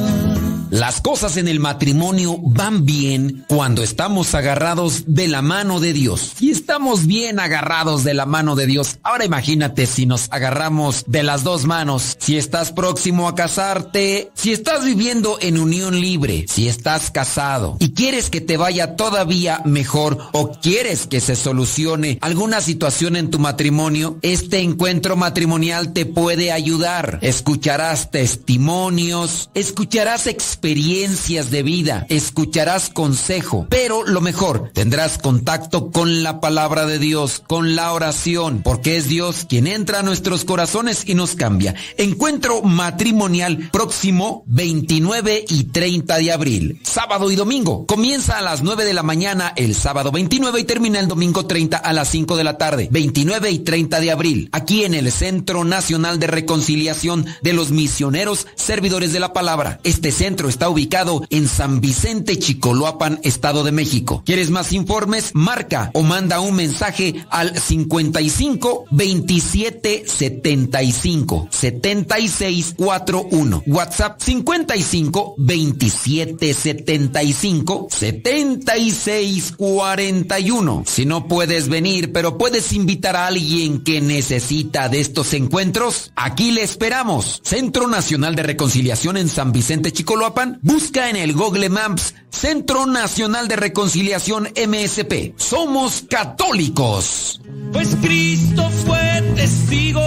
Las cosas en el matrimonio van bien cuando estamos agarrados de la mano de Dios. Y estamos bien agarrados de la mano de Dios. Ahora imagínate si nos agarramos de las dos manos. Si estás próximo a casarte, si estás viviendo en unión libre, si estás casado y quieres que te vaya todavía mejor o quieres que se solucione alguna situación en tu matrimonio, este encuentro matrimonial te puede ayudar. Escucharás testimonios, escucharás experiencias experiencias de vida, escucharás consejo, pero lo mejor, tendrás contacto con la palabra de Dios, con la oración, porque es Dios quien entra a nuestros corazones y nos cambia. Encuentro matrimonial próximo 29 y 30 de abril, sábado y domingo. Comienza a las 9 de la mañana el sábado 29 y termina el domingo 30 a las 5 de la tarde, 29 y 30 de abril, aquí en el Centro Nacional de Reconciliación de los Misioneros Servidores de la Palabra. Este centro está ubicado en San Vicente, Chicoloapan, Estado de México. ¿Quieres más informes? Marca o manda un mensaje al 55 27 75 76 41. WhatsApp 55 27 75 76 41. Si no puedes venir, pero puedes invitar a alguien que necesita de estos encuentros, aquí le esperamos. Centro Nacional de Reconciliación en San Vicente Chicoloapan. Busca en el Google Maps Centro Nacional de Reconciliación MSP. Somos católicos. Pues Cristo fue testigo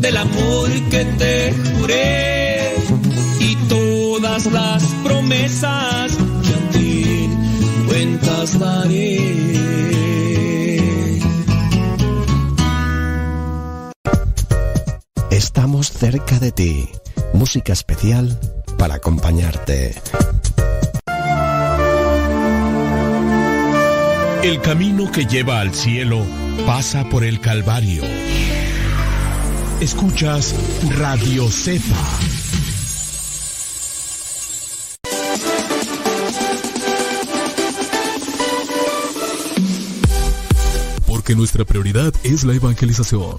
del amor que te juré y todas las promesas que a ti cuentas daré. Estamos cerca de ti. Música especial para acompañarte. El camino que lleva al cielo pasa por el Calvario. Escuchas Radio Cepa. Porque nuestra prioridad es la evangelización.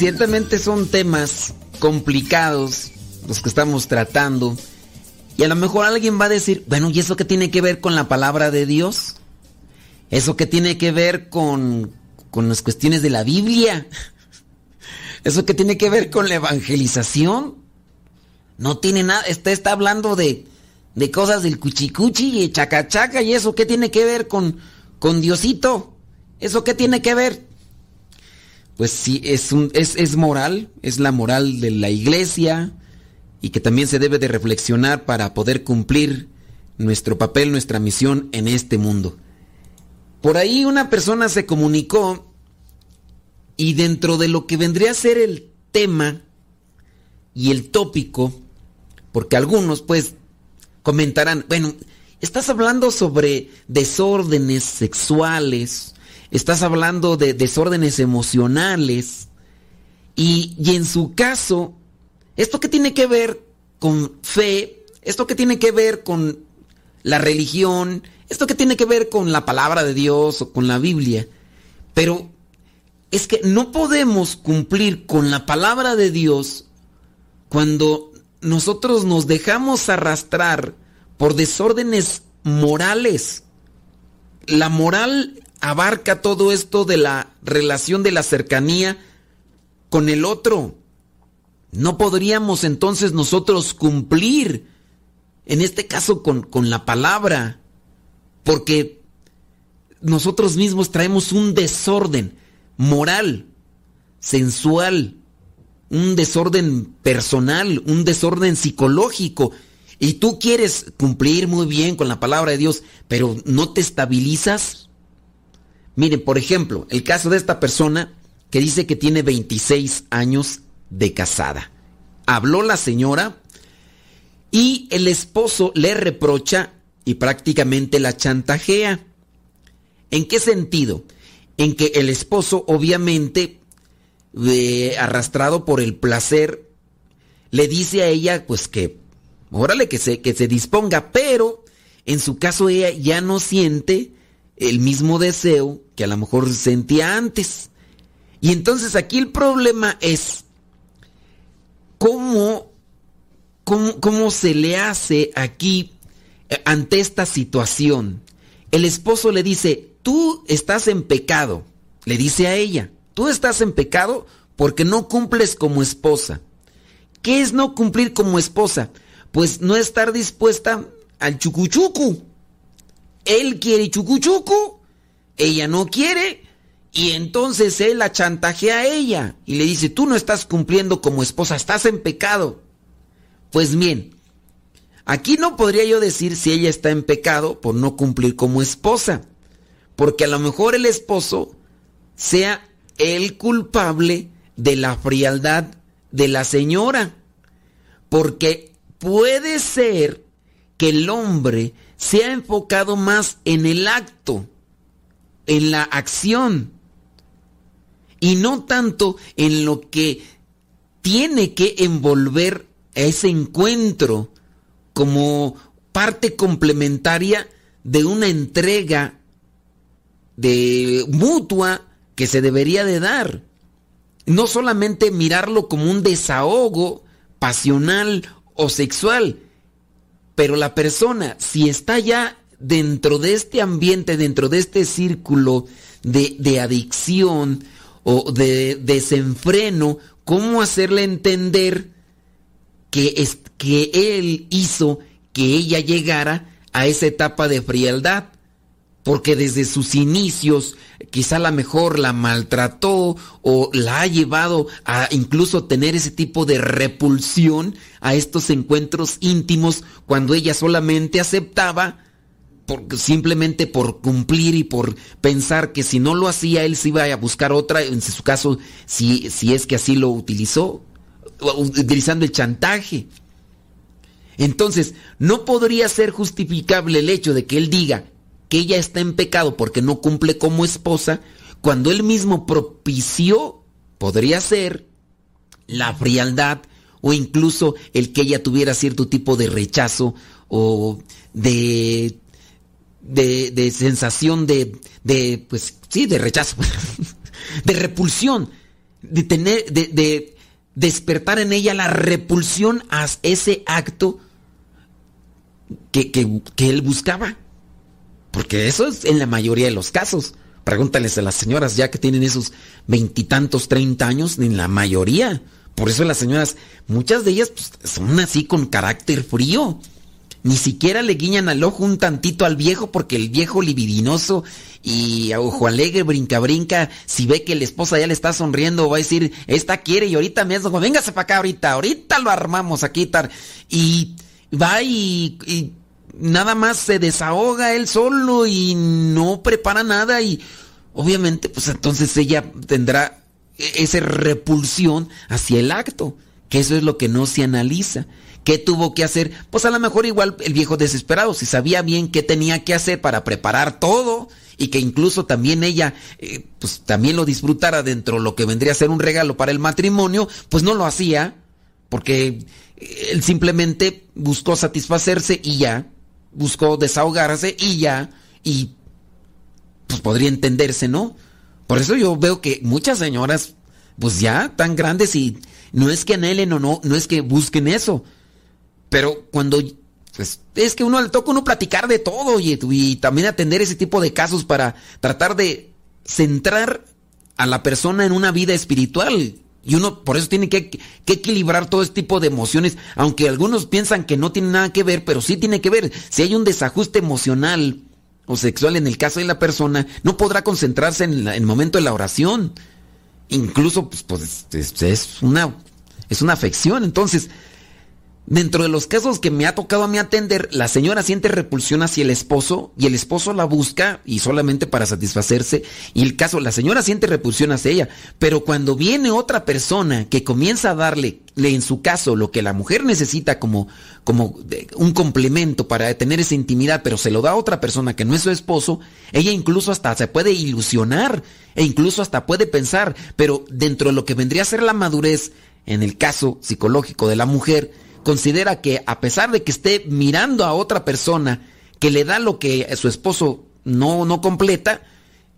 Ciertamente son temas complicados los que estamos tratando. Y a lo mejor alguien va a decir, bueno, ¿y eso qué tiene que ver con la palabra de Dios? ¿Eso qué tiene que ver con, con las cuestiones de la Biblia? ¿Eso qué tiene que ver con la evangelización? No tiene nada, está, está hablando de, de cosas del cuchicuchi y chacachaca y eso qué tiene que ver con, con Diosito. ¿Eso qué tiene que ver? Pues sí, es, un, es, es moral, es la moral de la iglesia y que también se debe de reflexionar para poder cumplir nuestro papel, nuestra misión en este mundo. Por ahí una persona se comunicó y dentro de lo que vendría a ser el tema y el tópico, porque algunos pues comentarán, bueno, estás hablando sobre desórdenes sexuales, estás hablando de desórdenes emocionales y, y en su caso, ¿esto qué tiene que ver con fe? ¿Esto qué tiene que ver con la religión? ¿Esto qué tiene que ver con la palabra de Dios o con la Biblia? Pero es que no podemos cumplir con la palabra de Dios cuando nosotros nos dejamos arrastrar por desórdenes morales. La moral abarca todo esto de la relación de la cercanía con el otro. No podríamos entonces nosotros cumplir, en este caso con, con la palabra, porque nosotros mismos traemos un desorden moral, sensual, un desorden personal, un desorden psicológico. Y tú quieres cumplir muy bien con la palabra de Dios, pero no te estabilizas. Miren, por ejemplo, el caso de esta persona que dice que tiene 26 años de casada. Habló la señora y el esposo le reprocha y prácticamente la chantajea. ¿En qué sentido? En que el esposo obviamente, eh, arrastrado por el placer, le dice a ella pues que, órale, que se, que se disponga, pero en su caso ella ya no siente el mismo deseo que a lo mejor sentía antes. Y entonces aquí el problema es cómo, cómo, cómo se le hace aquí eh, ante esta situación. El esposo le dice, tú estás en pecado, le dice a ella, tú estás en pecado porque no cumples como esposa. ¿Qué es no cumplir como esposa? Pues no estar dispuesta al chucuchucu. Él quiere chucuchucu, ella no quiere y entonces él la chantajea a ella y le dice, tú no estás cumpliendo como esposa, estás en pecado. Pues bien, aquí no podría yo decir si ella está en pecado por no cumplir como esposa, porque a lo mejor el esposo sea el culpable de la frialdad de la señora, porque puede ser que el hombre se ha enfocado más en el acto, en la acción, y no tanto en lo que tiene que envolver a ese encuentro como parte complementaria de una entrega de mutua que se debería de dar. No solamente mirarlo como un desahogo pasional o sexual, pero la persona, si está ya dentro de este ambiente, dentro de este círculo de, adicción o de desenfreno, ¿cómo hacerle entender que, es, que él hizo que ella llegara a esa etapa de frialdad? Porque desde sus inicios quizá la mejor la maltrató o la ha llevado a incluso tener ese tipo de repulsión a estos encuentros íntimos cuando ella solamente aceptaba simplemente por cumplir y por pensar que si no lo hacía él se iba a buscar otra, en su caso si, si es que así lo utilizó, utilizando el chantaje. Entonces, no podría ser justificable el hecho de que él diga que ella está en pecado porque no cumple como esposa, cuando él mismo propició, podría ser, la frialdad o incluso el que ella tuviera cierto tipo de rechazo o de, de, sensación de, de, pues sí, de rechazo, de repulsión, de tener, de, de despertar en ella la repulsión a ese acto que, que, que él buscaba. Porque eso es en la mayoría de los casos. Pregúntales a las señoras ya que tienen esos veintitantos, treinta años, en la mayoría. Por eso las señoras, muchas de ellas pues, son así con carácter frío. Ni siquiera le guiñan al ojo un tantito al viejo porque el viejo libidinoso y a ojo alegre brinca brinca, si ve que la esposa ya le está sonriendo va a decir, esta quiere y ahorita mismo, véngase para acá ahorita, ahorita lo armamos aquí tar. Y va y nada más se desahoga él solo y no prepara nada y obviamente pues entonces ella tendrá esa repulsión hacia el acto, que eso es lo que no se analiza. ¿Qué tuvo que hacer? Pues a lo mejor igual el viejo desesperado, si sabía bien qué tenía que hacer para preparar todo y que incluso también ella eh, pues también lo disfrutara dentro de lo que vendría a ser un regalo para el matrimonio, pues no lo hacía porque él simplemente buscó satisfacerse y ya buscó desahogarse y ya, y pues podría entenderse, ¿no? Por eso yo veo que muchas señoras, pues ya tan grandes y no es que anhelen o no, no es que busquen eso, pero cuando pues, es que uno le toca uno platicar de todo y, y también atender ese tipo de casos para tratar de centrar a la persona en una vida espiritual y uno por eso tiene que, equilibrar todo este tipo de emociones, aunque algunos piensan que no tiene nada que ver, pero sí tiene que ver. Si hay un desajuste emocional o sexual en el caso de la persona, no podrá concentrarse en, el momento de la oración. Incluso, pues, pues es, una, es una afección. Entonces, Dentro de los casos que me ha tocado a mí atender, la señora siente repulsión hacia el esposo y el esposo la busca y solamente para satisfacerse. Y el caso, la señora siente repulsión hacia ella, pero cuando viene otra persona que comienza a darle, en su caso, lo que la mujer necesita como, como un complemento para tener esa intimidad, pero se lo da a otra persona que no es su esposo, ella incluso hasta se puede ilusionar e incluso hasta puede pensar, pero dentro de lo que vendría a ser la madurez, en el caso psicológico de la mujer, considera que a pesar de que esté mirando a otra persona que le da lo que su esposo no, no completa,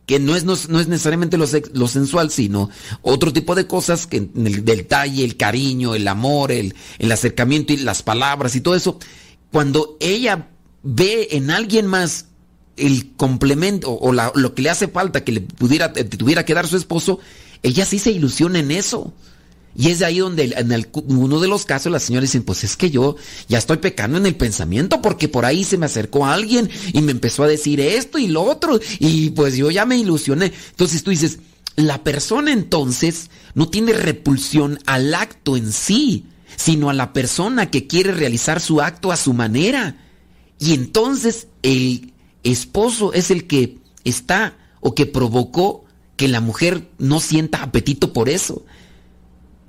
que no es, no, es necesariamente lo, lo, sensual, sino otro tipo de cosas, que el detalle, el cariño, el amor, el, el acercamiento y las palabras y todo eso, cuando ella ve en alguien más el complemento o lo que le hace falta que le pudiera, tuviera que dar su esposo, ella sí se ilusiona en eso. Y es de ahí donde en uno de los casos las señoras dicen, pues es que yo ya estoy pecando en el pensamiento porque por ahí se me acercó alguien y me empezó a decir esto y lo otro y pues yo ya me ilusioné. Entonces tú dices, la persona entonces no tiene repulsión al acto en sí, sino a la persona que quiere realizar su acto a su manera. Y entonces el esposo es el que está o que provocó que la mujer no sienta apetito por eso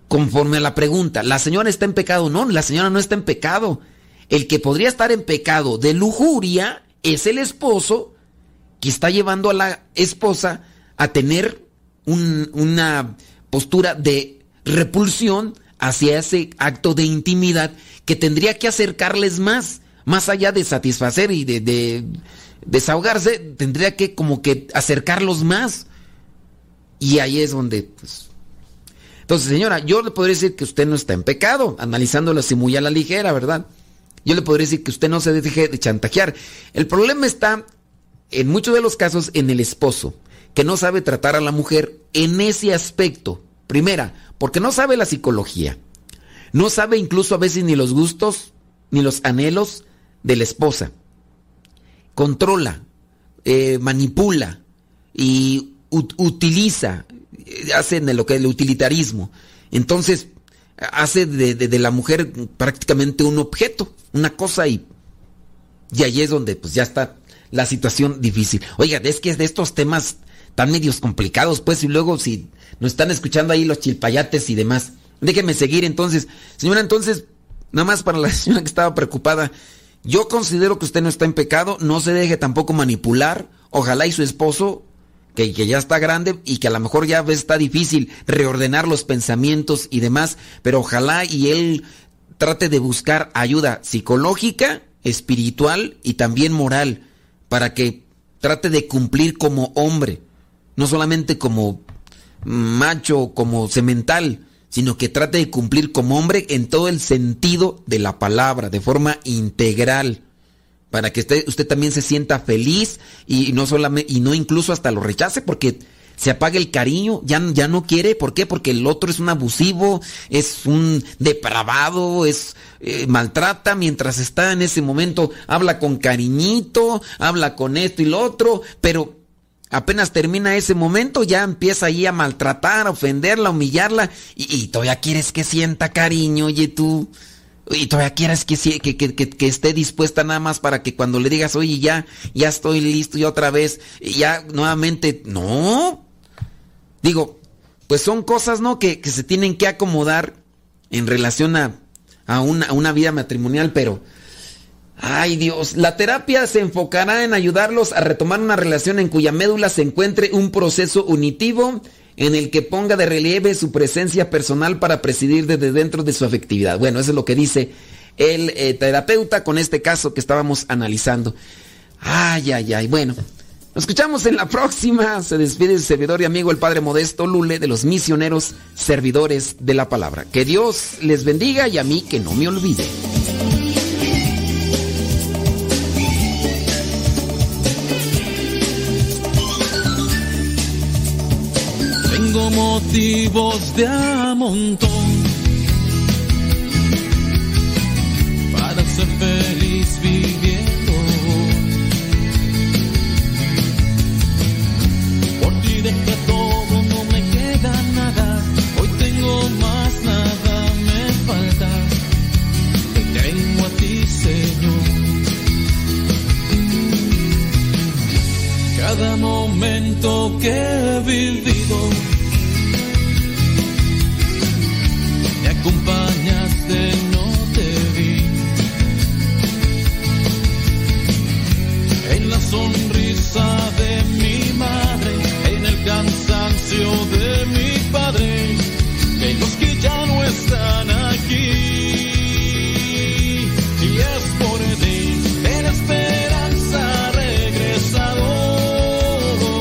conforme a la pregunta, ¿la señora está en pecado? No, la señora no está en pecado. El que podría estar en pecado de lujuria es el esposo que está llevando a la esposa a tener una postura de repulsión hacia ese acto de intimidad que tendría que acercarles más, más allá de satisfacer y de, de desahogarse, tendría que como que acercarlos más. Y ahí es donde pues, entonces, señora, yo le podría decir que usted no está en pecado, analizándolo así muy a la ligera, ¿verdad? Yo le podría decir que usted no se deje de chantajear. El problema está, en muchos de los casos, en el esposo, que no sabe tratar a la mujer en ese aspecto. Primera, porque no sabe la psicología. No sabe incluso a veces ni los gustos, ni los anhelos de la esposa. Controla, eh, manipula y utiliza hace de lo que es el utilitarismo. Entonces, hace de, la mujer prácticamente un objeto, una cosa y, y ahí es donde pues ya está la situación difícil. Oiga, es que es de estos temas tan medios complicados, pues, y luego si nos están escuchando ahí los chilpayates y demás. Déjeme seguir entonces. Señora, entonces, nada más para la señora que estaba preocupada, yo considero que usted no está en pecado, no se deje tampoco manipular. Ojalá y su esposo que, ya está grande y que a lo mejor ya está difícil reordenar los pensamientos y demás, pero ojalá y él trate de buscar ayuda psicológica, espiritual y también moral para que trate de cumplir como hombre, no solamente como macho, como semental, sino que trate de cumplir como hombre en todo el sentido de la palabra, de forma integral para que usted, usted también se sienta feliz y no solamente y no incluso hasta lo rechace porque se apaga el cariño, ya, ya no quiere, ¿por qué? Porque el otro es un abusivo, es un depravado, es eh, maltrata mientras está en ese momento, habla con cariñito, habla con esto y lo otro, pero apenas termina ese momento ya empieza ahí a maltratar, a ofenderla, a humillarla y, y todavía quieres que sienta cariño, oye tú. Y todavía quieres que, que, que, que, esté dispuesta nada más para que cuando le digas, oye, ya, ya estoy listo y otra vez, ya nuevamente, no. Digo, pues son cosas, ¿no? Que, se tienen que acomodar en relación a, a, una, a una vida matrimonial, pero, ay Dios, la terapia se enfocará en ayudarlos a retomar una relación en cuya médula se encuentre un proceso unitivo en el que ponga de relieve su presencia personal para presidir desde dentro de su afectividad. Bueno, eso es lo que dice el eh, terapeuta con este caso que estábamos analizando. Ay, ay, ay. Bueno, nos escuchamos en la próxima. Se despide su servidor y amigo el Padre Modesto Lule de los misioneros servidores de la palabra. Que Dios les bendiga y a mí que no me olvide. Motivos de a montón para ser feliz viviendo. Por ti dejé todo, no me queda nada. Hoy tengo más, nada me falta. Te tengo a ti, Señor. Cada momento que he vivido acompañaste, no te vi. En la sonrisa